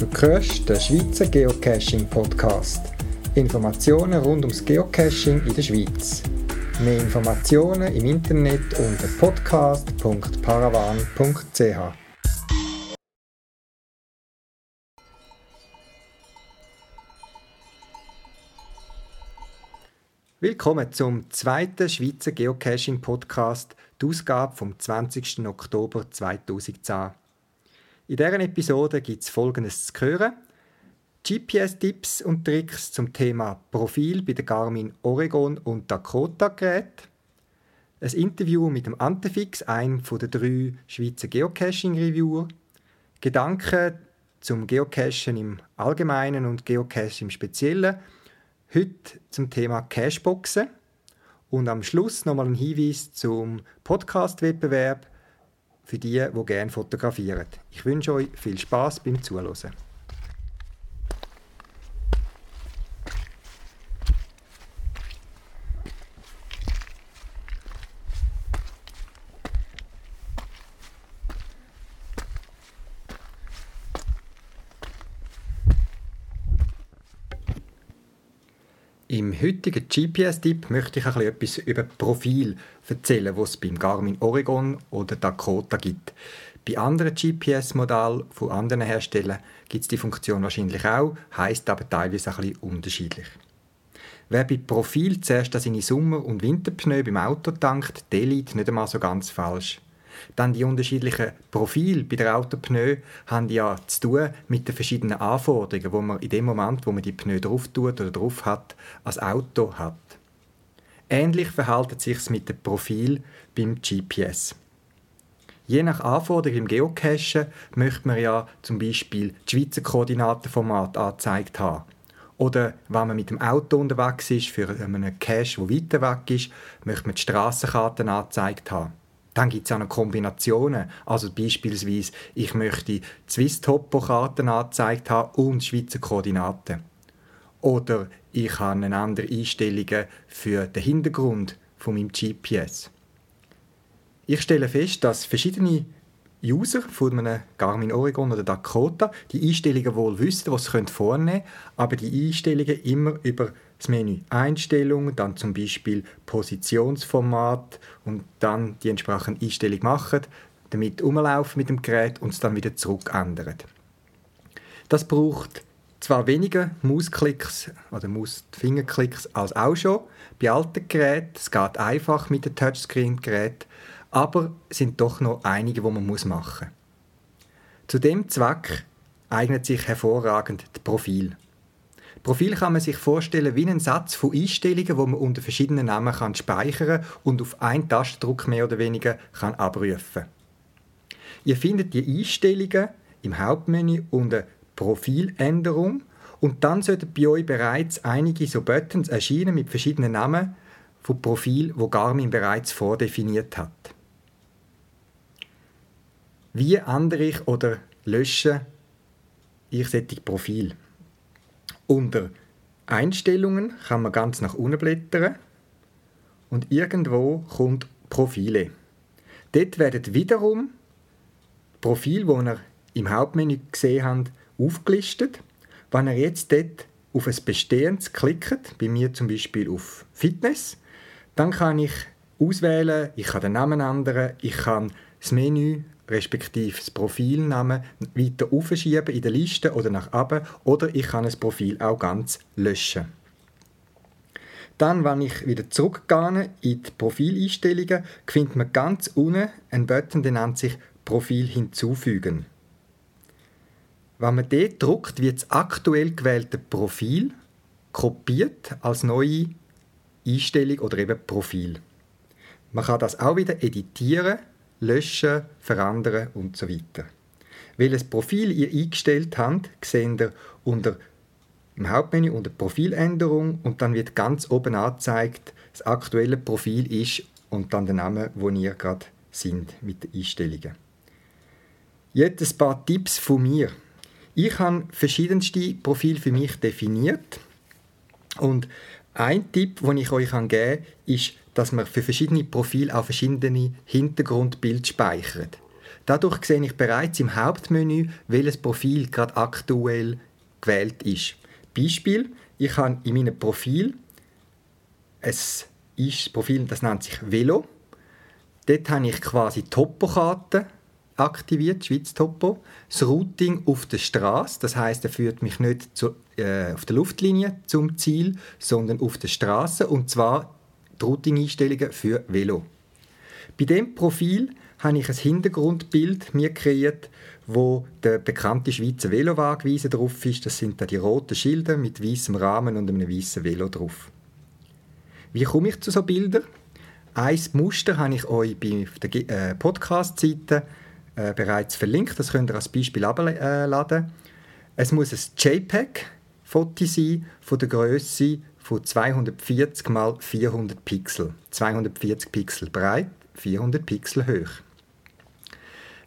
Du hörst den Schweizer Geocaching Podcast. Informationen rund ums Geocaching in der Schweiz. Mehr Informationen im Internet unter podcast.paravan.ch. Willkommen zum zweiten Schweizer Geocaching Podcast, die Ausgabe vom 20. Oktober 2010. In dieser Episode gibt es Folgendes zu hören. GPS-Tipps und Tricks zum Thema Profil bei den Garmin Oregon und Dakota-Geräten. Ein Interview mit dem Antefix, einem der drei Schweizer Geocaching-Reviewer. Gedanken zum Geocachen im Allgemeinen und Geocache im Speziellen. Heute zum Thema Cashboxen. Und am Schluss nochmal ein Hinweis zum Podcast-Wettbewerb für die, die gerne fotografieren. Ich wünsche euch viel Spaß beim Zuhören. Im heutigen GPS-Tipp möchte ich etwas über Profil erzählen, was es beim Garmin Oregon oder Dakota gibt. Bei anderen GPS-Modellen von anderen Herstellern gibt es die Funktion wahrscheinlich auch, heißt aber teilweise ein bisschen unterschiedlich. Wer bei Profil zuerst seine Sommer- und Winterpneu beim Auto tankt, der liegt nicht einmal so ganz falsch. Dann die unterschiedlichen Profile bei der Autopneu haben ja zu tun mit den verschiedenen Anforderungen, die man in dem Moment, wo man die Pneu drauf tut oder drauf hat, als Auto hat. Ähnlich verhält es sich mit dem Profil beim GPS. Je nach Anforderung im Geocachen möchte man ja zum Beispiel das Schweizer Koordinatenformat angezeigt haben. Oder wenn man mit dem Auto unterwegs ist, für einen Cache, der weiter weg ist, möchte man die Strassenkarten angezeigt haben. Dann gibt es auch noch Kombinationen. Also beispielsweise, ich möchte Swiss-Topo-Karten angezeigt haben und Schweizer Koordinaten. Oder ich habe eine andere Einstellungen für den Hintergrund von meinem GPS. Ich stelle fest, dass verschiedene User von einem Garmin Oregon oder Dakota die Einstellungen wohl wissen, was sie vornehmen können, aber die Einstellungen immer über das Menü Einstellungen, dann zum Beispiel Positionsformat und dann die entsprechende Einstellung machen, damit umlaufen mit dem Gerät und es dann wieder zurück ändern. Das braucht zwar weniger Mausklicks oder Mausfingerklicks als auch schon bei alten Geräten. Es geht einfach mit dem Touchscreen-Gerät aber es sind doch noch einige, die man machen muss. Zu dem Zweck eignet sich hervorragend das Profil. Profil kann man sich vorstellen wie einen Satz von Einstellungen, wo man unter verschiedenen Namen kann speichern und auf einen Tastendruck mehr oder weniger kann abrufen. Ihr findet die Einstellungen im Hauptmenü unter Profiländerung und dann sollten bei euch bereits einige so Buttons erscheinen mit verschiedenen Namen von Profil, wo Garmin bereits vordefiniert hat. Wie ändere ich oder lösche ich solche Profil? Unter Einstellungen kann man ganz nach unten blättern und irgendwo kommt Profile. Dort werden wiederum Profile, die ihr im Hauptmenü gesehen habt, aufgelistet. Wenn ihr jetzt dort auf ein bestehendes klickt, bei mir zum Beispiel auf Fitness, dann kann ich auswählen, ich kann den Namen ändern, ich kann das Menü respektive das Profilnamen weiter aufschieben in der Liste oder nach oben oder ich kann das Profil auch ganz löschen. Dann, wenn ich wieder zurückgehe in die Profileinstellungen, findet man ganz unten einen Button, der nennt sich Profil hinzufügen. Wenn man dort drückt, wird das aktuell gewählte Profil kopiert als neue Einstellung oder eben Profil. Man kann das auch wieder editieren löschen, verändern und so weiter. Welches Profil ihr eingestellt habt, seht ihr unter im Hauptmenü unter Profiländerung und dann wird ganz oben angezeigt, das aktuelle Profil ist und dann der Name, wo ihr gerade sind mit den Einstellungen. Jetzt ein paar Tipps von mir. Ich habe verschiedenste Profile für mich definiert und ein Tipp, den ich euch geben kann, ist dass man für verschiedene Profile auch verschiedene Hintergrundbilder speichert. Dadurch sehe ich bereits im Hauptmenü, welches Profil gerade aktuell gewählt ist. Beispiel, ich habe in meinem Profil ein Profil, das nennt sich Velo. Dort habe ich quasi Topokarten aktiviert, Schweiz Topo. Das Routing auf der Straße, das heißt, er führt mich nicht zu, äh, auf der Luftlinie zum Ziel, sondern auf der Straße und zwar die Routing-Einstellungen für Velo. Bei dem Profil habe ich ein Hintergrundbild mir kreiert, wo der bekannte Schweizer Velowagweise drauf ist. Das sind da die roten Schilder mit weißem Rahmen und einem weißen Velo drauf. Wie komme ich zu so Bildern? Ein Muster habe ich euch bei der äh, Podcast-Seite äh, bereits verlinkt. Das könnt ihr als Beispiel abladen. Es muss ein JPEG-Foto sein von der Größe von 240 x 400 Pixel. 240 Pixel breit, 400 Pixel hoch.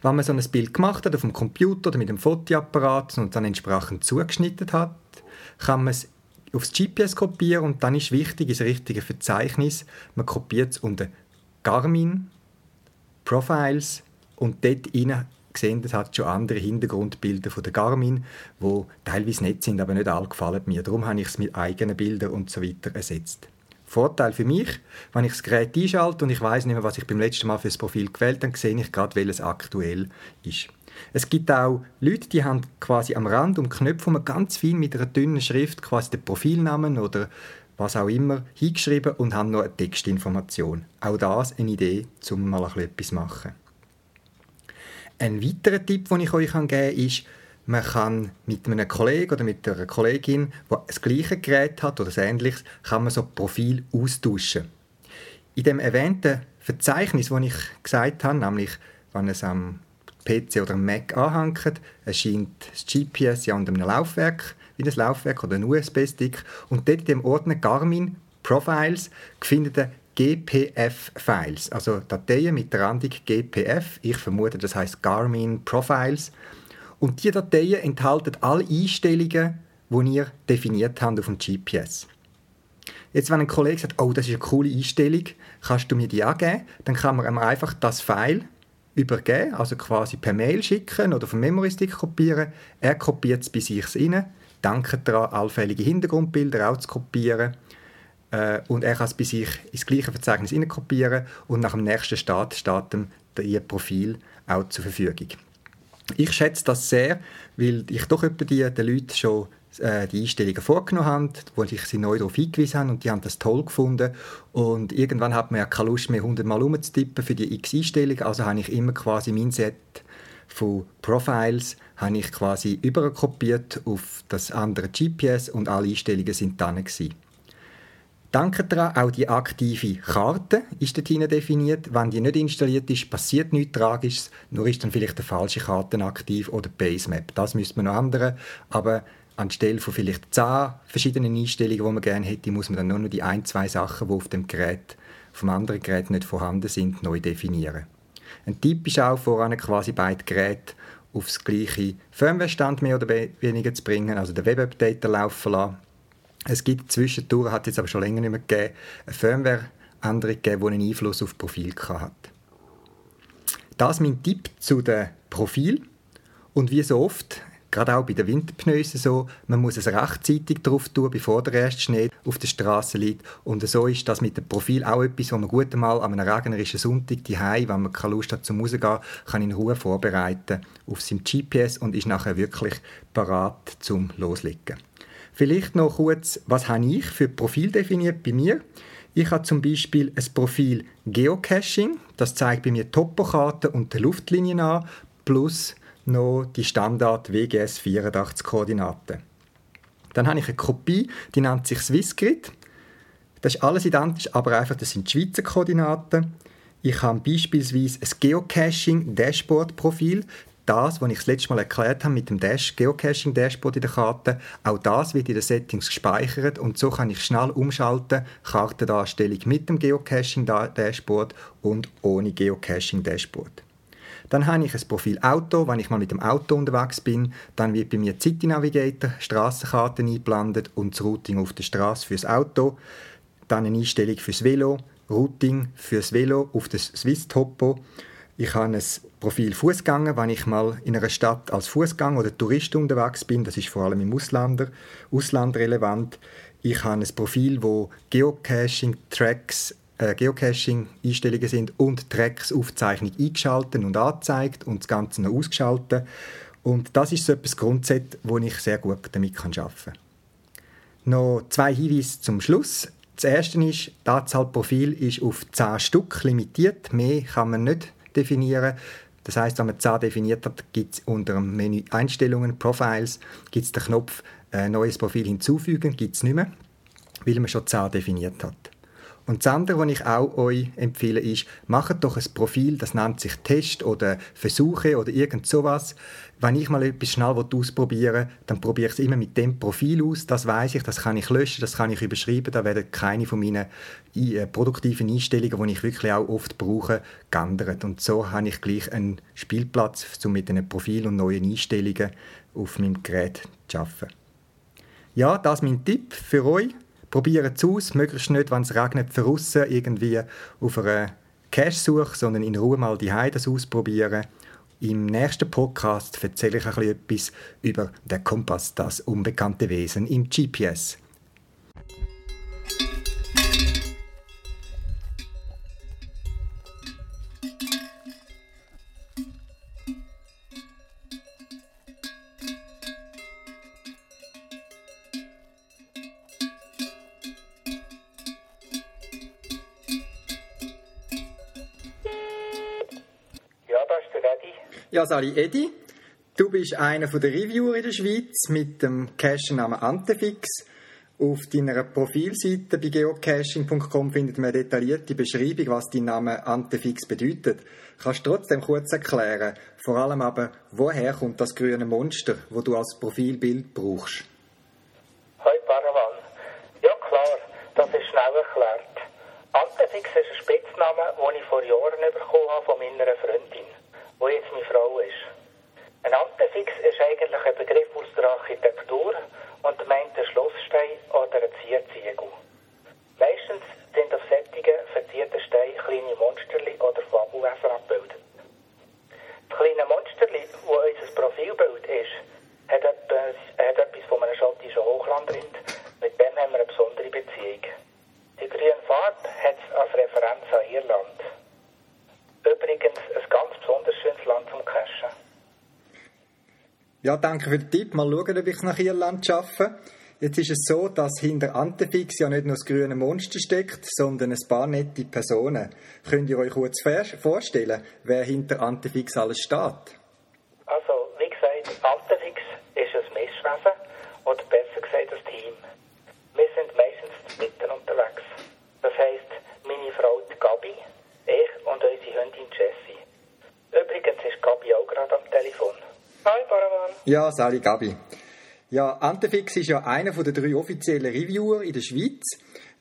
Wenn man so ein Bild gemacht hat auf dem Computer oder mit dem Fotoapparat und dann entsprechend zugeschnitten hat, kann man es aufs GPS kopieren und dann ist wichtig, das richtige Verzeichnis, man kopiert es unter Garmin, Profiles und dort rein gesehen, das hat schon andere Hintergrundbilder von der Garmin, wo teilweise nett sind, aber nicht alle gefallen mir. Darum habe ich es mit eigenen Bildern und so weiter ersetzt. Vorteil für mich, wenn ich das Gerät einschalte und ich weiß nicht mehr, was ich beim letzten Mal für das Profil gewählt habe, dann sehe ich gerade, welches aktuell ist. Es gibt auch Leute, die haben quasi am Rand um Knöpfe, ganz fein mit einer dünnen Schrift quasi den Profilnamen oder was auch immer hingeschrieben und haben noch eine Textinformation. Auch das eine Idee, um mal etwas zu machen. Ein weiterer Tipp, den ich euch geben kann, ist, man kann mit einem Kollegen oder mit einer Kollegin, die das gleiche Gerät hat oder ähnliches, kann man so Profil austauschen. In dem erwähnten Verzeichnis, das ich gesagt habe, nämlich wenn es am PC oder am Mac anhängt, erscheint das GPS ja unter einem Laufwerk, wie ein Laufwerk oder ein USB-Stick. Und dort in dem Ordner Garmin Profiles findet ihr GPF-Files, also Dateien mit der Randung GPF. Ich vermute, das heißt Garmin Profiles. Und diese Dateien enthalten alle Einstellungen, die ihr definiert habt auf dem GPS. Jetzt, wenn ein Kollege sagt, oh, das ist eine coole Einstellung, kannst du mir die angeben, dann kann man einfach das File übergeben, also quasi per Mail schicken oder vom Memory Stick kopieren. Er kopiert es bei sich rein, danke daran, allfällige Hintergrundbilder auch zu kopieren. Äh, und er kann es bei sich ins gleiche Verzeichnis kopieren und nach dem nächsten Start steht ihm ihr Profil auch zur Verfügung. Ich schätze das sehr, weil ich doch etwa die, den Leuten schon äh, die Einstellungen vorgenommen habe, wo ich sie neu darauf hingewiesen habe und die haben das toll gefunden. Und irgendwann hat man ja keine Lust mehr, 100 Mal umzutippen für die x Einstellungen, also habe ich immer quasi mein Set von Profiles habe ich quasi überkopiert auf das andere GPS und alle Einstellungen sind dann gewesen. Danke daran, auch die aktive Karte ist dort definiert. Wenn die nicht installiert ist, passiert nichts Tragisches, nur ist dann vielleicht eine falsche Karte aktiv oder Basemap. Das müsste man noch ändern, aber anstelle von vielleicht zehn verschiedenen Einstellungen, die man gerne hätte, muss man dann nur noch die ein, zwei Sachen, die auf dem Gerät, vom anderen Gerät nicht vorhanden sind, neu definieren. Ein Tipp ist auch, voran quasi beide Geräte aufs gleiche Firmware-Stand mehr oder weniger zu bringen, also den Web-Updater laufen lassen es gibt zwischendurch, hat jetzt aber schon länger nicht mehr gegeben, eine Firmware-Änderung gegeben, die einen Einfluss auf das Profil hat. Das ist mein Tipp zu dem Profil. Und wie so oft, gerade auch bei den Winterpneusen so, man muss es rechtzeitig drauf tun, bevor der erste Schnee auf der Straße liegt. Und so ist das mit dem Profil auch etwas, wo man gut einmal an einem regnerischen Sonntag die wenn man keine Lust hat zum Rausgehen, kann in Ruhe vorbereiten auf seinem GPS und ist nachher wirklich parat zum Loslegen. Vielleicht noch kurz, was habe ich für Profil definiert bei mir? Ich habe zum Beispiel ein Profil Geocaching, das zeigt bei mir Topokarten und die Luftlinien an, plus noch die Standard WGS 84 Koordinaten. Dann habe ich eine Kopie, die nennt sich Swissgrid. Das ist alles identisch, aber einfach, das sind Schweizer Koordinaten. Ich habe beispielsweise ein Geocaching-Dashboard-Profil das, was ich das letzte Mal erklärt habe mit dem Dash, Geocaching-Dashboard in der Karte, auch das wird in den Settings gespeichert und so kann ich schnell umschalten, Kartendarstellung mit dem Geocaching-Dashboard und ohne Geocaching-Dashboard. Dann habe ich ein Profil Auto. Wenn ich mal mit dem Auto unterwegs bin, dann wird bei mir City Navigator, Straßenkarten eingeblendet und das Routing auf der Straße fürs Auto. Dann eine Einstellung fürs Velo, Routing fürs Velo auf das Swiss Topo Ich habe ein Profil Fußgänger, wenn ich mal in einer Stadt als Fußgänger oder Tourist unterwegs bin. Das ist vor allem im Ausländer, Ausland relevant. Ich habe ein Profil, wo Geocaching, Tracks, äh, Geocaching-Einstellungen sind und Tracks-Aufzeichnung eingeschaltet und angezeigt und das Ganze noch ausgeschaltet. Und das ist so etwas Grundset, wo ich sehr gut damit arbeiten kann. Noch zwei Hinweise zum Schluss. Das erste ist, die Anzahl Profil ist auf 10 Stück limitiert. Mehr kann man nicht definieren. Das heißt, wenn man 10 definiert hat, gibt es unter dem Menü Einstellungen, Profiles, gibt es den Knopf äh, Neues Profil hinzufügen, gibt es nicht mehr, weil man schon 10 definiert hat. Und das andere, was ich auch euch empfehle, ist, macht doch ein Profil, das nennt sich Test oder Versuche oder irgend sowas. Wenn ich mal etwas schnell ausprobieren will, dann probiere ich es immer mit dem Profil aus. Das weiß ich, das kann ich löschen, das kann ich überschreiben. Da werden keine von meinen äh, produktiven Einstellungen, die ich wirklich auch oft brauche, geändert. Und so habe ich gleich einen Spielplatz, um mit einem Profil und neuen Einstellungen auf meinem Gerät zu arbeiten. Ja, das ist mein Tipp für euch. Probiert es aus, möglichst nicht, wenn es regnet, draussen irgendwie auf einer Cache-Suche, sondern in Ruhe mal die das ausprobieren. Im nächsten Podcast erzähle ich ein bisschen etwas über den Kompass, das unbekannte Wesen im GPS. Ja, Sali Edi, du bist einer der Reviewer in der Schweiz mit dem Cache-Namen Antefix. Auf deiner Profilseite bei geocaching.com findet man eine detaillierte Beschreibung, was dein Name Antefix bedeutet. Kannst du trotzdem kurz erklären, vor allem aber, woher kommt das grüne Monster, wo du als Profilbild brauchst? Hi Paravan. Ja klar, das ist schnell erklärt. Antefix ist ein Spitzname, den ich vor Jahren bekommen habe von meiner Freundin wo jetzt meine Frau ist. Ein Antefix ist eigentlich ein Begriff aus der Architektur und meint einen Schlossstein oder einen Zierziegel. Meistens sind auf sättigen verzierten Steinen kleine Monsterli oder Fabelwesen abgebildet. Das kleine Monsterli, das unser Profilbild ist, hat etwas, hat etwas von einem schottischen Hochlandrind. Mit dem haben wir eine besondere Beziehung. Die grüne Farbe hat es als Referenz an Irland. Übrigens ein ganz besonders schönes Land zum Cashen. Ja, danke für den Tipp. Mal schauen, ob ich es nach Irland schaffe. Jetzt ist es so, dass hinter Antefix ja nicht nur das grüne Monster steckt, sondern ein paar nette Personen. Könnt ihr euch kurz vorstellen, wer hinter Antefix alles steht? Also, wie gesagt, Antefix ist ein Messwesen oder besser gesagt ein Team. Wir sind meistens mitten unterwegs. Das heisst, meine Frau Gabi ich und unsere Hündin Jessie. Übrigens ist Gabi auch gerade am Telefon. Hi, Paravan. Ja, Sali Gabi. Ja, Antefix ist ja einer der drei offiziellen Reviewer in der Schweiz.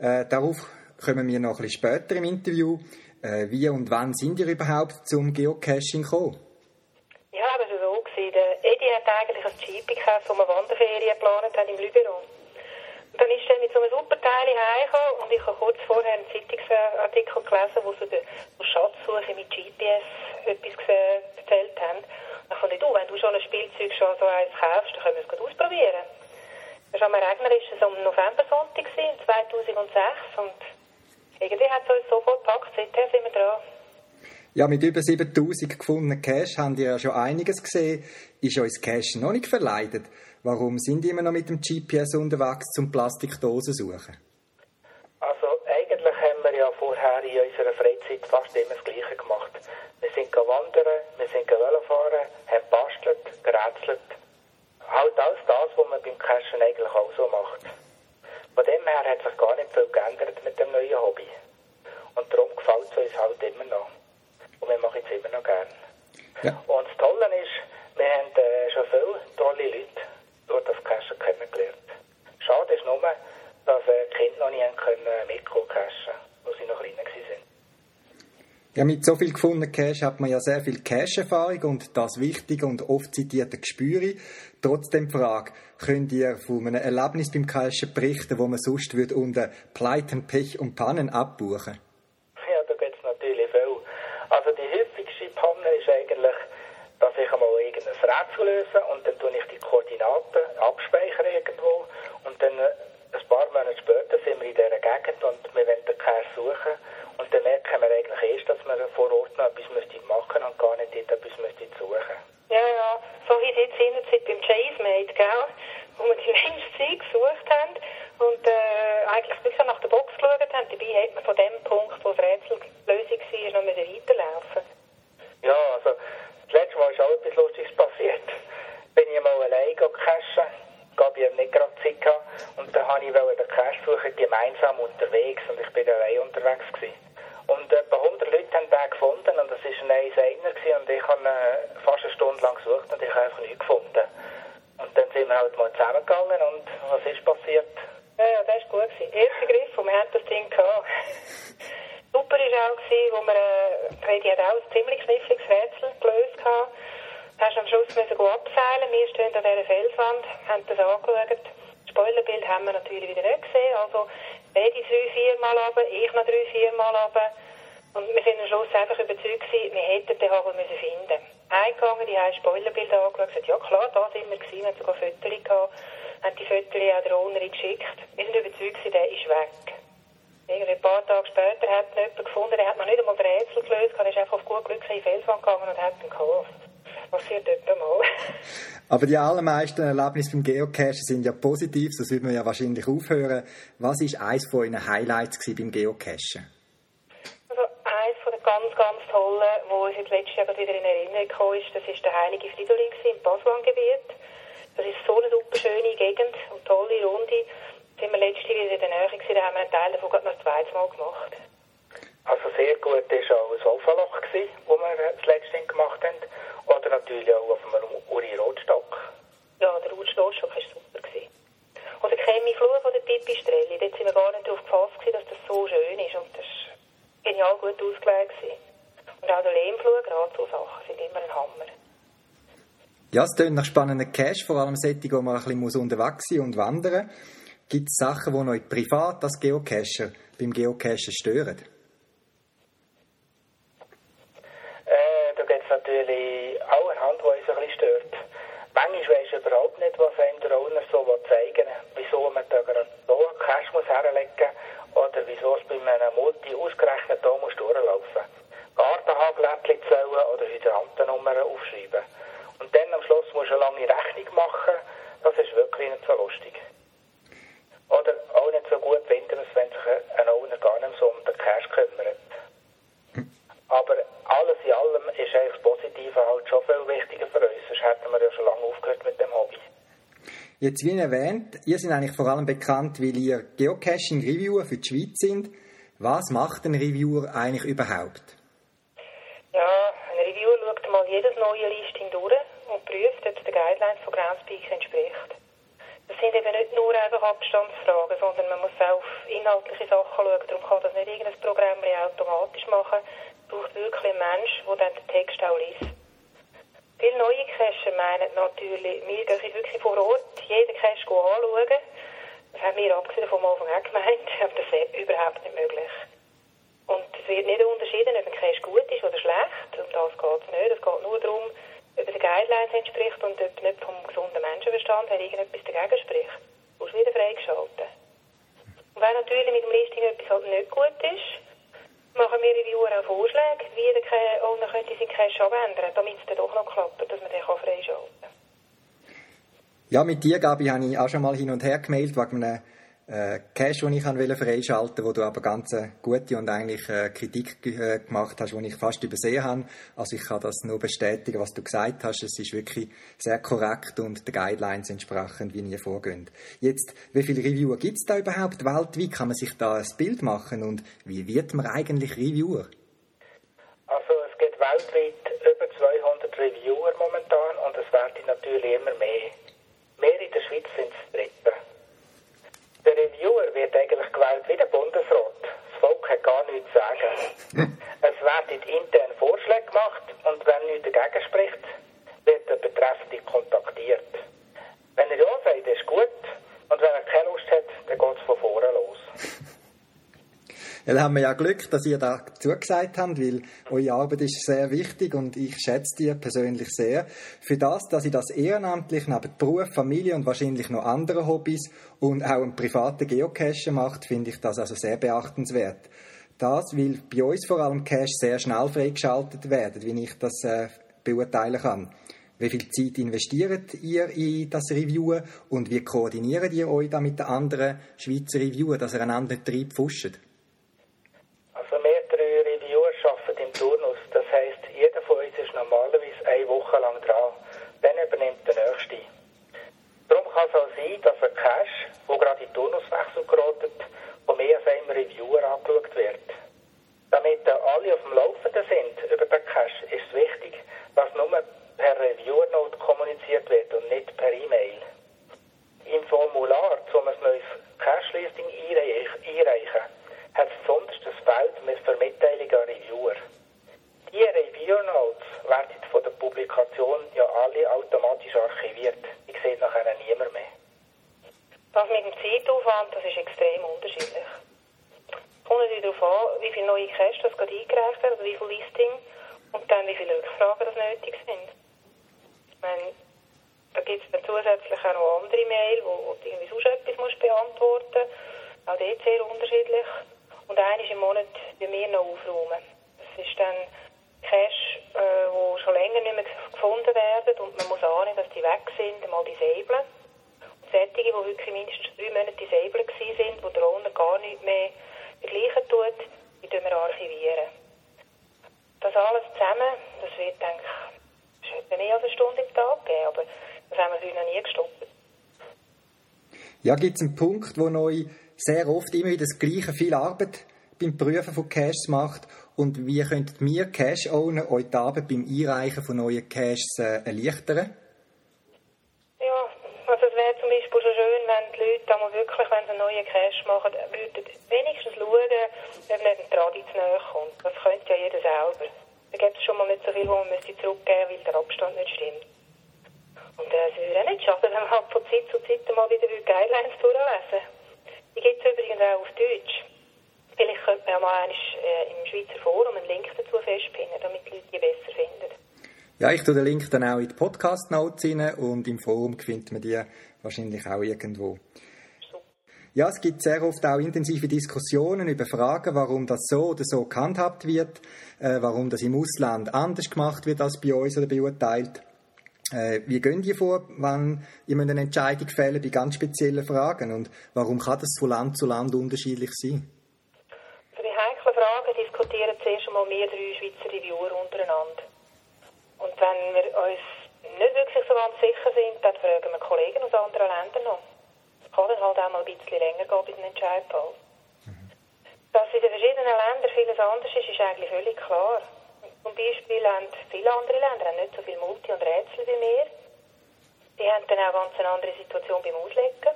Äh, darauf kommen wir noch ein bisschen später im Interview. Äh, wie und wann sind ihr überhaupt zum Geocaching gekommen? Ja, das war so. Der Edi hat eigentlich ein Jeep gekauft, wo wir Wanderferien geplant haben im Lüberon. Und dann ist er mit so einem super Teil und ich habe kurz vorher einen Zeitungsartikel gelesen, wo sie über Schatzsuche mit GPS etwas erzählt haben. Und dann fand ich, du, wenn du schon ein Spielzeug schon so eins kaufst, dann können wir es gut ausprobieren. Das war am Regner ist es am November-Sonntag 2006 und irgendwie hat es uns sofort gepackt, seitdem sind wir dran. Ja, mit über 7000 gefundenen Cash haben ihr ja schon einiges gesehen. Ist uns Cash noch nicht verleidet? Warum sind die immer noch mit dem GPS unterwegs zum Plastikdosen suchen? Also eigentlich haben wir ja vorher in unserer Freizeit fast immer das Gleiche gemacht. Wir sind wandern, wir sind fahren, haben bastelt, gerätselt. Halt alles das, was man beim Cashen eigentlich auch so macht. Von dem her hat sich gar nicht viel geändert mit dem neuen Hobby. Und darum gefällt es uns halt immer noch. Und wir machen es immer noch gern. Ja. Und das Tolle ist, wir haben äh, schon viele tolle Leute durch das Cashen kennengelernt. Schade ist nur, dass äh, die Kinder noch nicht können mitkommen cashen, als sie noch kleiner waren. Ja, mit so viel gefundenen Cash hat man ja sehr viel Cash-Erfahrung und das wichtige und oft zitierte Gespüre. Trotzdem die Frage, könnt ihr von einem Erlebnis beim Cashen berichten, wo man sonst würde unter Pleiten, Pech und Pannen abbuchen? Ja, da gibt es natürlich viel. Also die häufigste Zeit beim Chase-Mate, gell? Wo wir die längste Zeit gesucht haben und äh, eigentlich bis nach der Box geschaut haben. Dabei hat man von dem Punkt, wo das Rätsel Lösung war, noch weiterlaufen Ja, also das letzte Mal ist auch etwas Lustiges passiert. Bin ich mal allein cashen, Gabi hat nicht gerade Zeit gehabt und dann habe ich den Cash suchen, gemeinsam unterwegs und ich bin allein unterwegs gewesen. Und etwa 100 Leute haben den gefunden und das war ein Einer und ich habe äh, fast eine Stunde lang gesucht und ich habe einfach nichts gefunden. Und dann sind wir halt mal zusammengegangen und was ist passiert? Ja, ja, das war gut. Gewesen. Erster Griff und wir haben das Ding gehabt. Super war auch, gewesen, wo wir, äh, Freddy hat auch ein ziemlich kniffliges Rätsel gelöst gehabt. Hast am Schluss müssen go abseilen. Wir stehen an dieser Felswand, haben das angeschaut. Das Spoilerbild haben wir natürlich wieder nicht gesehen. Also, beide drei, vier Mal runter, ich noch drei, vier Mal runter. Und wir sind am Schluss einfach überzeugt gewesen, wir hätten den Hagel müssen finden. Eingegangen, die haben Spoilerbilder angeschaut, gesagt, ja klar, da sind wir gewesen, wir haben sogar Fotos gehabt, haben die Fotos auch der Ownerin geschickt. Wir sind überzeugt gewesen, der ist weg. Irgendwie ein paar Tage später hat ihn jemand gefunden, der hat noch nicht einmal das Rätsel gelöst, der ist einfach auf gut Glück in die Felswand gegangen und hat ihn geholt. Passiert etwa mal. Aber die allermeisten Erlebnisse beim Geocachen sind ja positiv, sonst würde man ja wahrscheinlich aufhören. Was war eines von Ihren Highlights beim Geocachen? Also eines von den ganz, ganz tollen, wo uns jetzt letztes Jahr wieder in Erinnerung kam, ist, das ist der heilige Fridolin im Baswan-Gebiet. Das ist so eine super schöne Gegend und tolle Runde sind wir letztes Jahr wieder in der Nähe gewesen, da haben wir einen Teil davon gerade noch das zweite Mal gemacht. Also sehr gut war auch das Wolfenloch, das wir das letzte Mal gemacht haben. Oder natürlich auch auf dem Uri Rotstock. Ja, der Uri Rotstock war super. Gewesen. Und der Chemieflur von der Pipi Strelli, dort sind wir gar nicht darauf gefasst, gewesen, dass das so schön ist. Und das war genial gut ausgelegt. Und auch der Lehmflur, gerade so Sachen, sind immer ein Hammer. Ja, es klingt nach spannenden Cash, vor allem solche, wo man ein bisschen unterwegs sein und wandern muss. Gibt es Sachen, die euch privat als Geocacher beim Geocachen stören? Äh, da gibt es natürlich allerhand, was uns ein bisschen stört. Manchmal weisst du überhaupt nicht, was einem der Owner so zeigen will, wieso man da gerade einen Cache muss herlegen muss oder wieso es bei einem Multi ausgerechnet da muss durchlaufen. Gartenhagelärtchen zählen oder Hydrantennummer aufschreiben. Und dann am Schluss musst du eine lange Rechnung machen. Das ist wirklich nicht so lustig. Oder auch nicht so gut finden es, wenn sich ein Owner gar nicht so um den Cash kümmert. Aber alles in allem ist eigentlich das Positive halt schon viel wichtiger für uns, sonst hätten wir ja schon lange aufgehört mit dem Hobby. Jetzt, wie erwähnt, ihr seid eigentlich vor allem bekannt, weil ihr Geocaching-Reviewer für die Schweiz sind. Was macht ein Reviewer eigentlich überhaupt? Ja, ein Reviewer schaut mal jedes neue Listing durch und prüft, ob es den Guidelines von Groundspeak entspricht. Das sind eben nicht nur einfach Abstandsfragen, sondern man muss auch auf inhaltliche Sachen schauen. Darum kann das nicht irgendein Programm automatisch machen. Es braucht wirklich einen Mensch, der dann den Text auch liest. Viele neue Cacher meinen natürlich, wir gehen wirklich vor Ort jeden Cache anschauen. Das haben wir abgesehen vom Anfang auch gemeint, aber das ist überhaupt nicht möglich. Und es wird nicht unterschieden, ob ein Cache gut ist oder schlecht. Um das geht es nicht. Es geht nur darum, ob den Guidelines entspricht und ob nicht vom gesunden Menschenverstand her irgendetwas dagegen spricht. Du musst wieder freigeschalten. Und wenn natürlich mit dem Listing etwas halt nicht gut ist, machen wir Reviewer auch Vorschläge, wie der Owner könnte seinen Cache abändern, damit es dann doch noch klappt, dass man den freischalten kann. Ja, mit dir, Gabi, habe ich auch schon mal hin und her gemeldet wegen einem äh, Cache, den ich wollte freischalten wo du aber ganz äh, gute und eigentlich äh, Kritik äh, gemacht hast, die ich fast übersehen habe. Also ich kann das nur bestätigen, was du gesagt hast. Es ist wirklich sehr korrekt und den Guidelines entsprechend, wie ihr vorgehen. Jetzt, wie viele Reviewer gibt es da überhaupt weltweit? Kann man sich da ein Bild machen und wie wird man eigentlich Reviewer? Also es gibt weltweit über 200 Reviewer momentan und es werden natürlich immer mehr. Mehr in der Schweiz sind es dritte. Der Reviewer wird eigentlich gewählt wie der Bundesrat. Das Volk hat gar nichts zu sagen. es werden intern Vorschläge gemacht und wenn nichts dagegen spricht, wird der Betreffende kontaktiert. Wenn er ja sagt, ist gut und wenn er keine Lust hat, dann geht es von vorne los. Dann haben wir ja Glück, dass ihr da zugesagt habt, weil eure Arbeit ist sehr wichtig und ich schätze die persönlich sehr. Für das, dass ihr das ehrenamtlich neben Beruf, Familie und wahrscheinlich noch andere Hobbys und auch einen privaten Geocache macht, finde ich das also sehr beachtenswert. Das, weil bei uns vor allem Cache sehr schnell freigeschaltet werden, wie ich das äh, beurteilen kann. Wie viel Zeit investiert ihr in das Reviewen und wie koordiniert ihr euch da mit den anderen Schweizer Reviewer, dass ihr einander nicht reinpfuscht? Also wir drei Reviewer arbeiten im Turnus. Das heisst, jeder von uns ist normalerweise eine Woche lang dran. Dann übernimmt der Nächste. Darum kann es auch sein, dass ein Cache, der gerade in Turnuswechsel geratet, von mehr als einem Reviewer angeschaut wird. Damit alle auf dem Laufenden sind über den Cache, ist es wichtig, dass nur per Reviewer-Note kommuniziert wird und nicht per E-Mail. Im Formular, um ein neues Cache-Listing einreichen, hat es besonders das Feld mit Vermitteilungen an Reviewer. Die Reviewer-Notes werden von der Publikation ja alle automatisch archiviert. Ich sehe nachher niemand mehr. Das mit dem Zeitaufwand, das ist extrem unterschiedlich. Kommt natürlich darauf an, wie viele neue Caches das gerade eingereicht werden, also wie viele Listing und dann wie viele Rückfragen das nötig sind. Ich meine, da gibt es dann zusätzlich auch noch andere Mail, wo, wo du irgendwie sonst etwas musst beantworten musst. Auch dort sehr unterschiedlich. Und eines im Monat wie wir noch aufräumen. Das ist dann Cash, äh, schon länger nicht mehr gefunden werden und man muss ahnen, dass die weg sind, mal disablen. Solche, die wirklich mindestens drei Monate disablen sind, wo der Owner gar nicht mehr begleichen tut, die tun wir archivieren. Das alles zusammen, das wird, denke ich, wird mehr als eine Stunde im Tag geben, aber das haben wir heute noch nie gestoppt. Ja, gibt es einen Punkt, wo euch sehr oft immer wieder das Gleiche viel Arbeit beim Prüfen von Caches macht und wie könnten wir Cache-Owner euch die Arbeit beim Einreichen von neuen Caches äh, erleichtern? Wäre zum Beispiel schon schön, wenn die Leute einmal wirklich, wenn sie einen neuen Cache machen, würden wenigstens schauen, ob nicht ein näher kommt. Das könnte ja jeder selber. Da gibt es schon mal nicht so viel, wo man müsste zurückgeben weil der Abstand nicht stimmt. Und äh, es würde auch nicht schaden, wenn man von Zeit zu Zeit mal wieder die Guidelines durchlesen Die gibt es übrigens auch auf Deutsch. Vielleicht könnte man ja mal einmal, äh, im Schweizer Forum einen Link dazu festpinnen, damit die Leute die besser finden. Ja, ich tue den Link dann auch in die Podcast-Notes rein und im Forum findet man die wahrscheinlich auch irgendwo. Ja, es gibt sehr oft auch intensive Diskussionen über Fragen, warum das so oder so gehandhabt wird, äh, warum das im Ausland anders gemacht wird als bei uns oder beurteilt. Äh, wie gehen die vor, wenn ihr eine Entscheidung fällen bei ganz speziellen Fragen und warum kann das von Land zu Land unterschiedlich sein? Für die heiklen Fragen diskutieren zuerst einmal wir drei Schweizer Reviewer untereinander. Und wenn wir uns nicht wirklich so ganz sicher sind, dann fragen wir Kollegen aus anderen Ländern noch. Es kann dann halt auch mal ein bisschen länger gehen, bis ein Entscheid fällt. Dass in den verschiedenen Ländern vieles anders ist, ist eigentlich völlig klar. Zum Beispiel haben viele andere Länder haben nicht so viel Multi und Rätsel wie wir. Die haben dann auch ganz eine andere Situation beim Auslegen.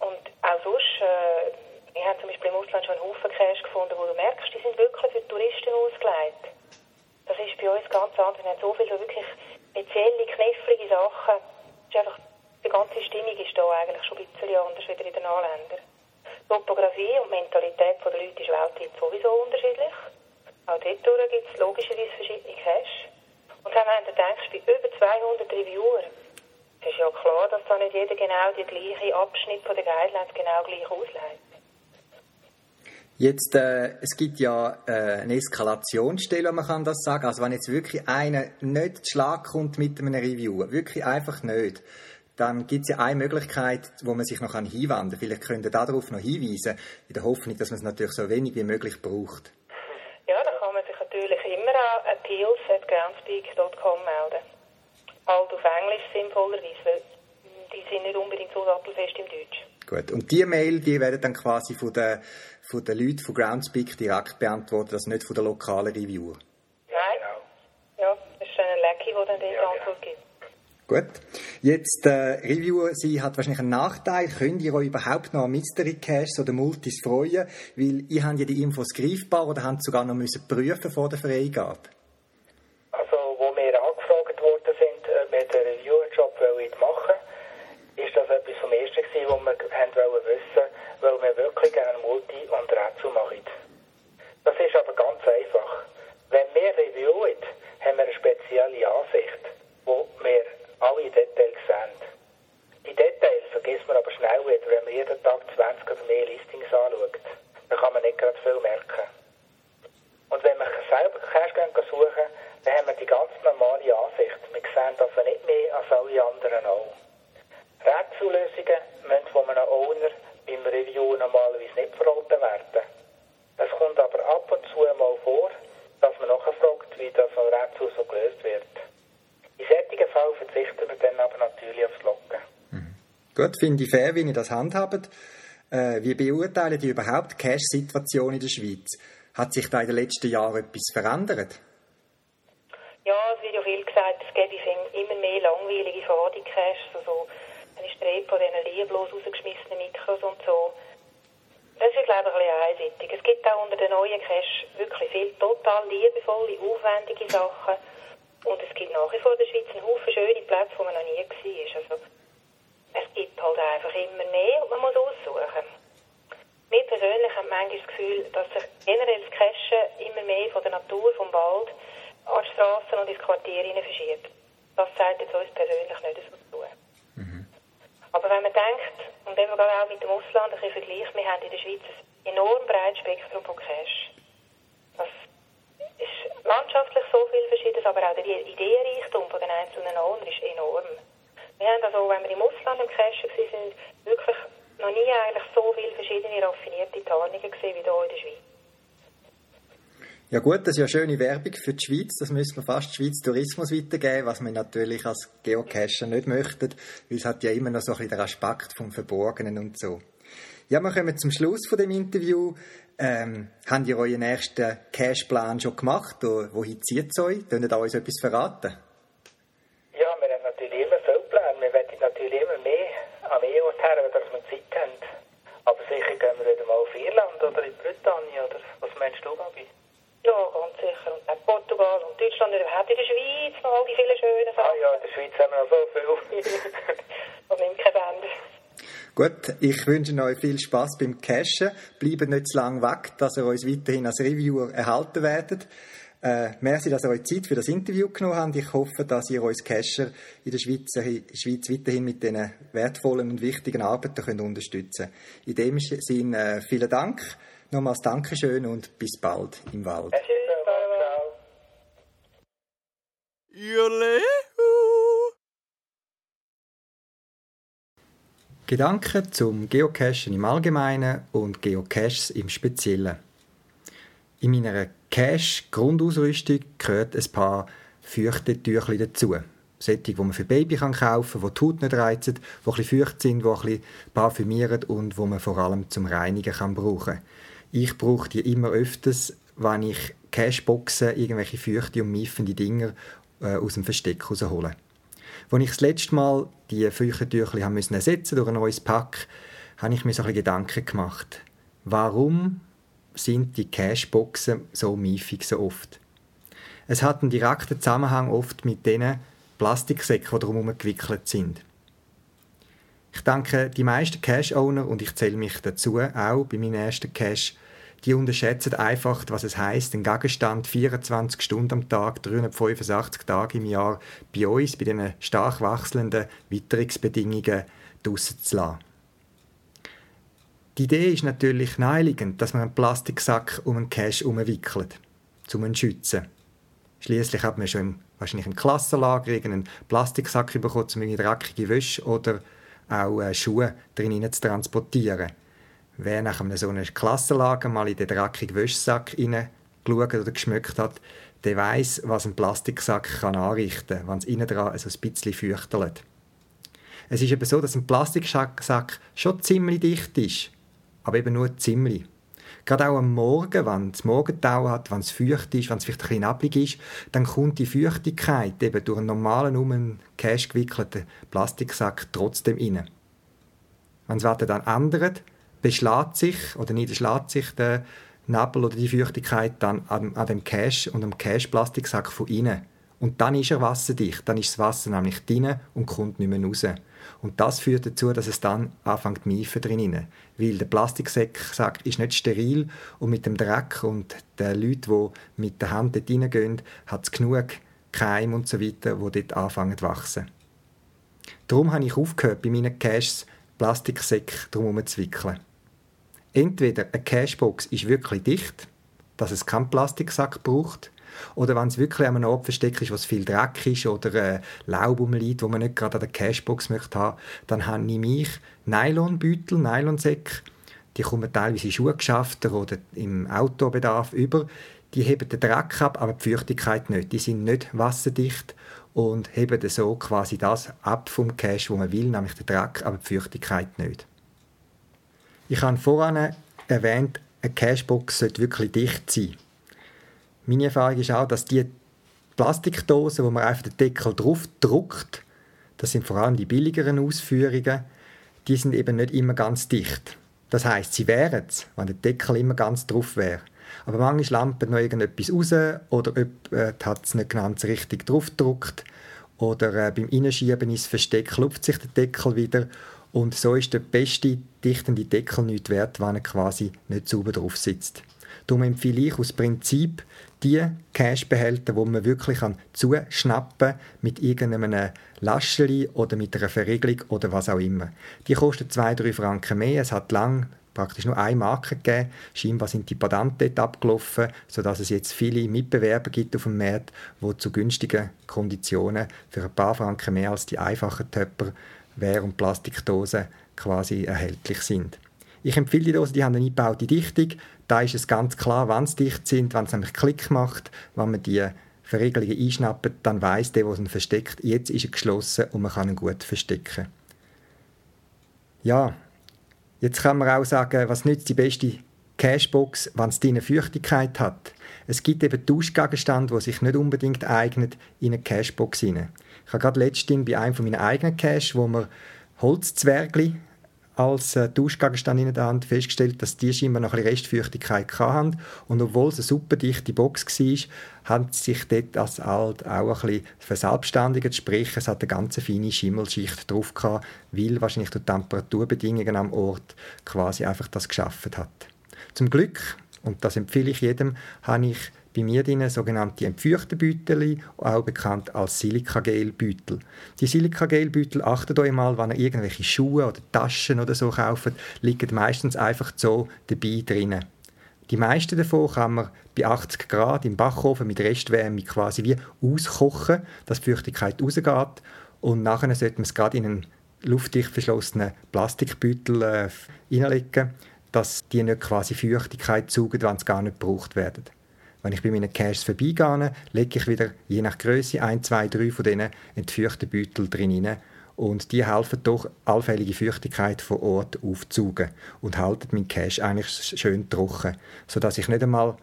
Und auch sonst, äh, wir haben zum Beispiel im Ausland schon einen Haufen Cash gefunden, wo du merkst, die sind wirklich für Touristen ausgelegt. Das ist bei uns ganz anders. Wir haben so viele so wirklich knifflige Sachen. Ist einfach, die ganze Stimmung ist da eigentlich schon ein bisschen anders als in den Anländern. Topografie und Mentalität der Leute ist weltweit sowieso unterschiedlich. Auch dort gibt es logischerweise verschiedene Caches. Und dann haben wir gedacht, bei über 200 Reviewer, es ist ja klar, dass da nicht jeder genau die gleiche Abschnitt von der Guidelines genau gleich auslegt. Jetzt, äh, es gibt ja äh, eine Eskalationsstelle, man kann das sagen. Also wenn jetzt wirklich einer nicht zu Schlag kommt mit einem Review, wirklich einfach nicht, dann gibt es ja eine Möglichkeit, wo man sich noch hinwenden kann. Vielleicht könnt ihr darauf noch hinweisen, in der Hoffnung, dass man es natürlich so wenig wie möglich braucht. Ja, da kann man sich natürlich immer an appeals.groundspeak.com melden. Halt auf Englisch sinnvollerweise, weil die sind nicht unbedingt so sattelfest im Deutsch. Gut, und die Mail, die werden dann quasi von den, von den Leuten von Groundspeak direkt beantwortet, also nicht von den lokalen Reviewer? Nein. Ja, das ist ein Lecky, der dann diese Antwort gibt. Gut. Jetzt, äh, Reviewer, sie hat wahrscheinlich einen Nachteil. Könnt ihr euch überhaupt noch an Mystery Caches oder Multis freuen? Weil ihr habt ja die Infos greifbar oder habt sogar noch müssen prüfen vor der Freigabe? Also, wo wir angefragt worden sind, ob wir den Reviewer-Job machen ist das etwas vom Ersten gewesen, was wir haben wollen wissen, weil wir wirklich gerne Multi und Rätsel machen. Das ist aber ganz einfach. Wenn wir reviewen, haben wir eine spezielle Ansicht, wo wir alle Details sehen. Die Details vergisst man aber schnell wieder, wenn man jeden Tag 20 oder mehr Listings anschaut. Dann kann man nicht gerade viel merken. Und wenn man selber Cash suchen Dann haben wir die ganz normale Ansicht. Wir sehen also nicht mehr als alle anderen auch. Rätsellösungen müssen von einem Owner beim Review normalerweise nicht verraten werden. Es kommt aber ab und zu mal vor, dass man nachfragt, wie das Rätsel so gelöst wird. In solchen Fall verzichten wir dann aber natürlich aufs Locken. Mhm. Gut, finde ich fair, wie ihr das handhabt. Äh, wie beurteilen die überhaupt Cash-Situation in der Schweiz? Hat sich da in den letzten Jahren etwas verändert? Ja, es wird ja viel gesagt, es gäbe immer mehr langweilige Fadi-Caches, also Rede von diesen lieblos rausgeschmissenen Mikros und so. Das ist, glaube ich, ein bisschen einseitig. Es gibt auch unter den neuen Caches wirklich viel total liebevolle, aufwendige Sachen. Und es gibt nach wie vor in der Schweiz einen Haufen schöne Plätze, wo man noch nie war. Also, es gibt halt einfach immer mehr und man muss aussuchen. Mir persönlich habe manchmal das Gefühl, dass sich generell das Cashen immer mehr von der Natur, vom Wald, an Straßen und ins Quartier verschiebt. Das zeigt jetzt uns persönlich nicht so zu. Aber wenn man denkt, und wenn man auch mit dem Ausland ein bisschen vergleicht, wir haben in der Schweiz ein enorm breites Spektrum von Cash. Das ist landschaftlich so viel Verschiedenes, aber auch der Ideenreichtum von den einzelnen Ownern ist enorm. Wir haben also, wenn wir im Ausland im Cashen waren, wirklich noch nie eigentlich so viele verschiedene raffinierte Tarnungen gesehen wie hier in der Schweiz. Ja gut, das ist ja schöne Werbung für die Schweiz. Das müssen wir fast Schweiz Tourismus weitergeben, was wir natürlich als Geocacher nicht möchten, weil es hat ja immer noch so ein bisschen den Aspekt vom Verborgenen und so. Ja, wir kommen zum Schluss von dem Interview. Ähm, habt ihr euren ersten Cache-Plan schon gemacht? Oder wohin zieht es euch? Könnt ihr uns etwas verraten? Ja, wir haben natürlich immer viele Pläne. Wir wollen natürlich immer mehr an mehr Orte her, dass wir Zeit haben. Aber sicher gehen wir wieder mal auf Irland oder in Britannien. Oder was meinst du, Gabi? Ja, ganz sicher. Und auch Portugal und Deutschland und überhaupt in der Schweiz noch all die vielen schönen Sachen. Ah ja, in der Schweiz haben wir noch so viel. und nimmt kein Band. Gut, ich wünsche euch viel Spaß beim Cashen. Bleibt nicht zu lange weg, dass ihr uns weiterhin als Reviewer erhalten werdet. Äh, merci, dass ihr euch Zeit für das Interview genommen habt. Ich hoffe, dass ihr uns Cacher in der Schweiz, der Schweiz weiterhin mit diesen wertvollen und wichtigen Arbeiten könnt unterstützen In dem Sinne, äh, vielen Dank. Nochmals Dankeschön und bis bald im Wald. Gedanken zum Geocachen im Allgemeinen und Geocaches im Speziellen. In meiner Cache-Grundausrüstung gehört ein paar Feuchtetüchli dazu. Solche, die man für Baby kaufen kann, die die Haut nicht reizen, die ein bisschen feucht sind, die ein bisschen parfümieren und die man vor allem zum Reinigen kann brauchen Ich brauche die immer öfters, wenn ich Cashboxen, irgendwelche feuchte und miefende Dinger äh, aus dem Versteck raushole. Als ich das letzte Mal die Feuchtetücher ersetzen musste durch ein neues Pack, habe ich mir so ein Gedanken gemacht. Warum sind die Cashboxen so miefig so oft? Es hat einen direkten Zusammenhang oft mit den Plastiksäcken, die drumherum gewickelt sind. Ich denke, die meisten Cash-Owner, und ich zähle mich dazu, auch bei meinem ersten Cash, die unterschätzen einfach, was es heißt, den Gegenstand 24 Stunden am Tag, 385 Tage im Jahr bei uns, bei diesen stark wechselnden Witterungsbedingungen draussen zu lassen. Die Idee ist natürlich naheliegend, dass man einen Plastiksack um einen Cash umwickelt, um ihn zu schützen. Schließlich hat man schon wahrscheinlich im Klassenlager einen Plastiksack bekommen, um eine dreckige Wäsche oder auch äh, Schuhe drin zu transportieren. Wer nach einem so einem Klassenlager mal in den dreckigen Wäschsack hineingeschaut oder geschmückt hat, der weiß, was ein Plastiksack kann anrichten kann, wenn es innen dran so ein bisschen fürchtelt. Es ist eben so, dass ein Plastiksack schon ziemlich dicht ist, aber eben nur ziemlich. Gerade auch am Morgen, wenn es Morgentau hat, wenn es feucht ist, wenn es vielleicht ein bisschen neblig ist, dann kommt die Feuchtigkeit eben durch einen normalen, um einen Cash gewickelten Plastiksack trotzdem rein. Wenn das Wetter dann ändert, beschlägt sich oder niederschlägt sich der Nebel oder die Feuchtigkeit dann an, an dem Cache und am Cache-Plastiksack von innen. Und dann ist er wasserdicht, dann ist das Wasser nämlich drin und kommt nicht mehr raus. Und das führt dazu, dass es dann anfängt zu miefen drin. Weil der Plastiksack ist nicht steril und mit dem Dreck und den Leuten, die mit der Hand dort reingehen, hat es genug Keim und so weiter, die dort anfangen zu wachsen. Darum habe ich aufgehört, bei meinen Caches Plastiksäcke drumherum zu wickeln. Entweder eine Cashbox ist wirklich dicht, dass es keinen Plastiksack braucht, Oder wenn es wirklich an einem Ort versteckt ist, wo es viel Dreck ist oder äh, Laub rumliegt, wo man nicht gerade an der Cashbox möchte haben, dann habe ich Nylonbeutel, Nylonsäcke, die kommen teilweise in Schuhgeschäften oder im Autobedarf über. Die heben den Dreck ab, aber die Feuchtigkeit nicht. Die sind nicht wasserdicht und heben so quasi das ab vom Cache, wo man will, nämlich den Dreck, aber die Feuchtigkeit nicht. Ich habe vorhin erwähnt, eine Cashbox sollte wirklich dicht sein. Meine Erfahrung ist auch, dass die Plastikdosen, wo man einfach den Deckel drauf druckt, das sind vor allem die billigeren Ausführungen, die sind eben nicht immer ganz dicht. Das heißt, sie wären es, wenn der Deckel immer ganz drauf wäre. Aber manchmal lampen noch irgendetwas raus oder äh, hat es nicht ganz richtig draufgedruckt oder äh, beim Innenschieben ist Versteck, lupft sich der Deckel wieder und so ist der beste dichtende Deckel nicht wert, wenn er quasi nicht sauber drauf sitzt. Darum empfehle ich aus Prinzip die Cashbehälter, wo man wirklich kann zuschnappen mit irgendeinem Lascheli oder mit einer Verriegelung oder was auch immer. Die kosten 2-3 Franken mehr. Es hat lang praktisch nur eine Marke gegeben. Scheinbar sind die Patente dort abgelaufen, sodass es jetzt viele Mitbewerber gibt auf dem Markt, die zu günstigen Konditionen für ein paar Franken mehr als die einfachen Töpper Wehr- und Plastikdosen quasi erhältlich sind. Ich empfehle die Dosen, die haben eine eingebaute Dichtung. Da ist es ganz klar, wann sie dicht sind, wenn es nämlich Klick macht, wenn man die Verriegelungen einschnappt, dann weiß der, der ihn versteckt, jetzt ist er geschlossen und man kann ihn gut verstecken. Ja, jetzt kann man auch sagen, was nützt die beste Cashbox, wenn es eine Feuchtigkeit hat. Es gibt eben Tauschgegenstände, die sich nicht unbedingt eignen in eine Cashbox hinein. Ich habe gerade letztens bei einem von meinen eigenen Cash, wo wir Holzzwergli als äh, Tauschgegenstand in der Hand festgestellt, dass die scheinbar noch ein bisschen Restfeuchtigkeit hatten. Und obwohl es eine super dichte Box war, hat sich dort das halt auch ein bisschen verselbstständigt. Sprich, es hat eine ganz feine Schimmelschicht drauf gehabt, weil wahrscheinlich die Temperaturbedingungen am Ort quasi einfach das geschaffen hat. Zum Glück, und das empfehle ich jedem, habe ich bei mir drin sogenannte Entfeuchtebeutel, auch bekannt als Silicagelbeutel. Die Silicagelbeutel, achtet euch mal, wenn ihr irgendwelche Schuhe oder Taschen oder so kauft, liegen meistens einfach so dabei drinnen. Die meisten davon kann man bei 80 Grad im Backofen mit Restwärme quasi wie auskochen, dass die Feuchtigkeit rausgeht und nachher sollte man es gerade in einen luftdicht verschlossenen Plastikbeutel äh, reinlegen, dass die nicht quasi Feuchtigkeit saugen, wenn sie gar nicht gebraucht werden. Wenn ich bei meinen Caches vorbeigehe, lege ich wieder je nach Größe ein, zwei, drei von diesen entfeuchten Beutel drin. Und die helfen doch, allfällige Feuchtigkeit vor Ort aufzugen und halten meinen Cache eigentlich schön trocken, sodass ich nicht einmal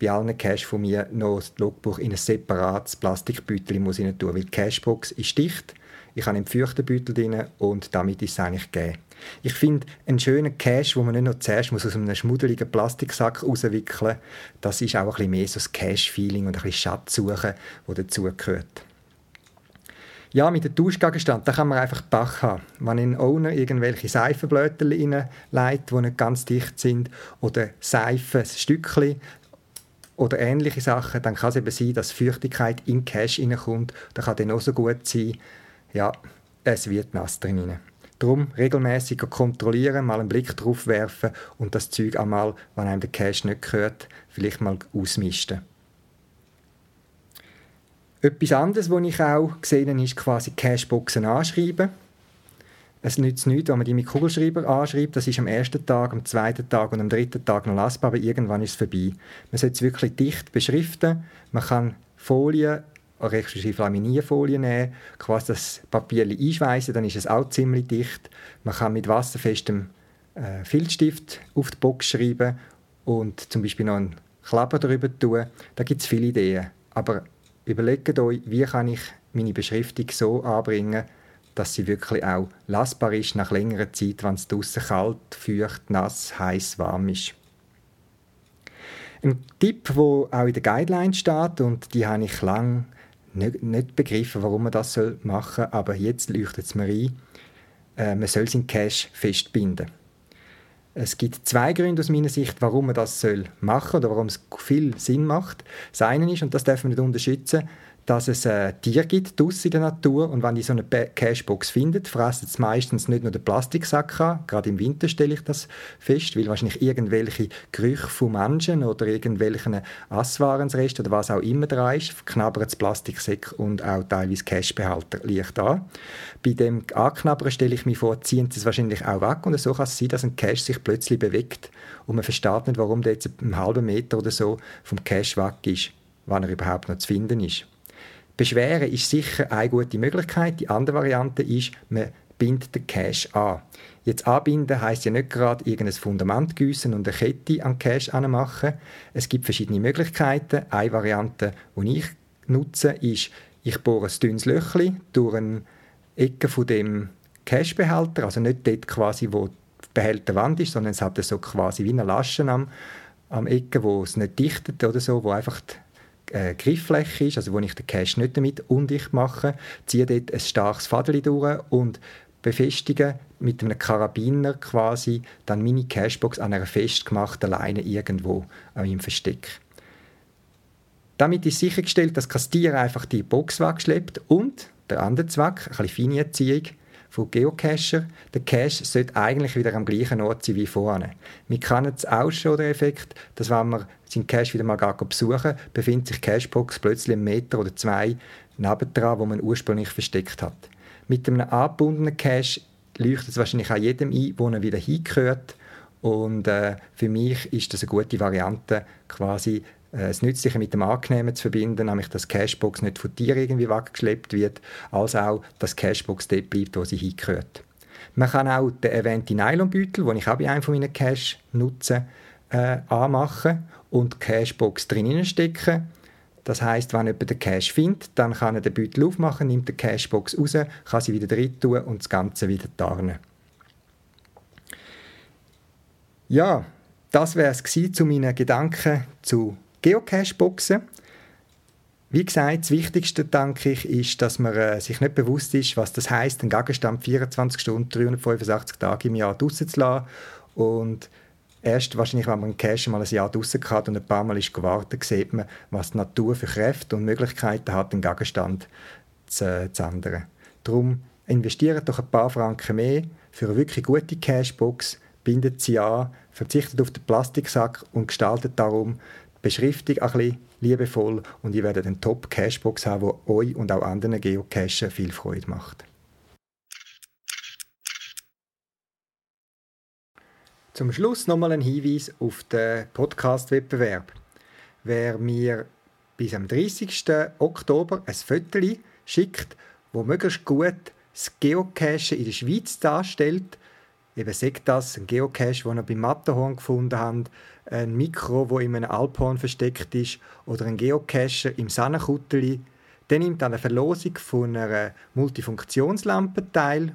bei allen Cache von mir noch das Logbuch in ein separates Plastikbeutel muss tun, weil die Cashbox ist dicht ich habe einen Feuchtenbeutel drin und damit ist es eigentlich gegeben. Ich finde, einen schönen Cash, wo man nicht noch zuerst muss aus einem schmuddeligen Plastiksack rauswickeln muss, das ist auch ein bisschen mehr so das Cash-Feeling und ein bisschen Schatzsuchen, das dazugehört. Ja, mit dem Tauschgegenstand, da kann man einfach Dach haben. Wenn ein Owner irgendwelche Seifenblötel reinlegt, die nicht ganz dicht sind, oder Seifenstückchen oder ähnliche Sachen, dann kann es eben sein, dass Feuchtigkeit in Cash reinkommt. Das kann dann auch so gut sein, ja, es wird nass drinnen. Darum regelmäßig kontrollieren, mal einen Blick drauf werfen und das Zeug einmal, wenn einem der Cache nicht gehört, vielleicht mal ausmisten. Etwas anderes, was ich auch gesehen habe, ist quasi Cashboxen anschreiben. Es nützt nichts, wenn man die mit Kugelschreiber anschreibt. Das ist am ersten Tag, am zweiten Tag und am dritten Tag noch lassbar, aber irgendwann ist es vorbei. Man sollte es wirklich dicht beschriften. Man kann Folien respektive Laminierfolie nehmen, quasi das Papier einschweißen, dann ist es auch ziemlich dicht. Man kann mit wasserfestem äh, Filzstift auf die Box schreiben und zum Beispiel noch einen Klapper darüber tun. Da gibt es viele Ideen. Aber überlegt euch, wie kann ich meine Beschriftung so anbringen, dass sie wirklich auch lassbar ist nach längerer Zeit, wenn es draußen kalt, feucht, nass, heiß, warm ist. Ein Tipp, der auch in den Guidelines steht, und die habe ich lange nicht, nicht begriffen, warum man das machen soll, aber jetzt leuchtet es mir ein, äh, man soll seinen Cash festbinden. Es gibt zwei Gründe aus meiner Sicht, warum man das soll machen oder warum es viel Sinn macht. Das eine ist, und das darf man nicht unterschätzen, dass es äh, Tiere gibt draussen in der Natur und wenn die so eine Cashbox findet, fressen sie meistens nicht nur den Plastiksack an, gerade im Winter stelle ich das fest, weil wahrscheinlich irgendwelche Gerüche von Menschen oder irgendwelchen Asswarensrest oder was auch immer da ist, knabbert das Plastiksack und auch teilweise Cashbehalter leicht an. Bei dem Anknabbern stelle ich mir vor, ziehen sie es wahrscheinlich auch weg und so kann es sein, dass ein Cash sich plötzlich bewegt und man versteht nicht, warum der jetzt einen halben Meter oder so vom Cash weg ist, wann er überhaupt noch zu finden ist. Beschweren ist sicher eine gute Möglichkeit. Die andere Variante ist, man bindet den Cache an. Jetzt anbinden heißt ja nicht gerade irgendein Fundament gießen und eine Kette an Cache anmachen. Es gibt verschiedene Möglichkeiten. Eine Variante, die ich nutze, ist, ich bohre ein dünnes Löchchen durch eine Ecke von dem Cache-Behälter, also nicht dort quasi, wo die Behälterwand ist, sondern es hat so quasi wie eine Lasche am, am Ecke, wo es nicht dichtet oder so, wo einfach die äh, Grifffläche ist, also wo ich den Cache nicht damit undicht mache, ziehe dort ein starkes Faden durch und befestige mit einem Karabiner quasi dann meine Cashbox an einer festgemachten Leine irgendwo an meinem Versteck. Damit ist sichergestellt, dass das Tier einfach die Box wegschleppt und der andere Zweck, eine feine Erziehung, von Geocacher. Der Cache sollte eigentlich wieder am gleichen Ort sein wie vorne. Wir kennen es auch schon, den Effekt, dass wenn man seinen Cache wieder mal besuchen befindet sich Cashbox plötzlich einen Meter oder zwei nebendran, wo man ursprünglich versteckt hat. Mit einem angebundenen Cache leuchtet es wahrscheinlich auch jedem ein, wo er wieder hingehört. Und äh, für mich ist das eine gute Variante, quasi äh, das Nützliche mit dem Angenehmen zu verbinden, nämlich dass Cashbox nicht von dir irgendwie weggeschleppt wird, als auch, dass Cashbox dort bleibt, wo sie hingehört. Man kann auch den erwähnten Nylonbeutel, den ich auch bei einem von meinen Cash nutze, äh, anmachen und Cashbox drinnen stecken. Das heißt, wenn jemand den Cash findet, dann kann er den Beutel aufmachen, nimmt die Cashbox raus, kann sie wieder drin tun und das Ganze wieder tarnen. Ja, das wäre es zu meinen Gedanken zu Geocache-Boxen. Wie gesagt, das Wichtigste, denke ich, ist, dass man äh, sich nicht bewusst ist, was das heißt, einen Gegenstand 24 Stunden, 385 Tage im Jahr draussen zu lassen. Und erst wahrscheinlich, wenn man einen Cache mal ein Jahr draussen hat und ein paar Mal ist gewartet, sieht man, was die Natur für Kräfte und Möglichkeiten hat, den Gegenstand zu, zu ändern. Darum investiert doch ein paar Franken mehr für eine wirklich gute Cashbox, bindet sie an, verzichtet auf den Plastiksack und gestaltet darum Beschriftung ein bisschen liebevoll und ihr werdet eine Top-Cashbox haben, die euch und auch anderen Geocachen viel Freude macht. Zum Schluss nochmal ein Hinweis auf den Podcast-Wettbewerb. Wer mir bis am 30. Oktober ein Foto schickt, wo möglichst gut das Geocachen in der Schweiz darstellt, eben sagt das ein Geocache, den ihr beim Matterhorn gefunden habt, ein Mikro, wo in einem Alphorn versteckt ist, oder ein Geocacher im Sannenkutteli, der nimmt an der Verlosung von einer Multifunktionslampe teil.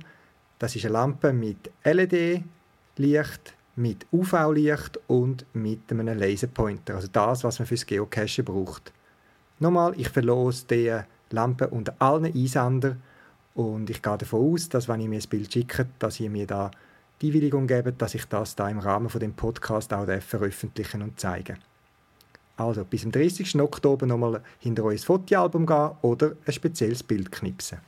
Das ist eine Lampe mit LED-Licht, mit UV-Licht und mit einem Laserpointer. Also das, was man fürs Geocachen braucht. Nochmal, ich verlose diese Lampe unter allen Einsendern und ich gehe davon aus, dass wenn ihr mir ein Bild schickt, dass ihr mir da die Einwilligung geben, dass ich das da im Rahmen von dem Podcast auch veröffentlichen und zeigen Also bis zum 30. Oktober nochmal hinter euch Fotoalbum gehen oder ein spezielles Bild knipsen.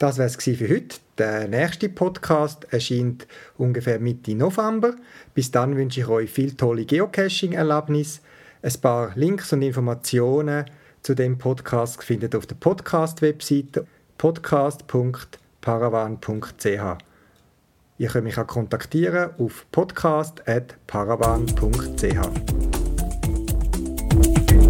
Das wäre es für heute. Der nächste Podcast erscheint ungefähr Mitte November. Bis dann wünsche ich euch viel tolle Geocaching-Erlebnisse. Ein paar Links und Informationen zu dem Podcast findet ihr auf der Podcast-Webseite podcast.paravan.ch. Ihr könnt mich auch kontaktieren auf podcast.paravan.ch.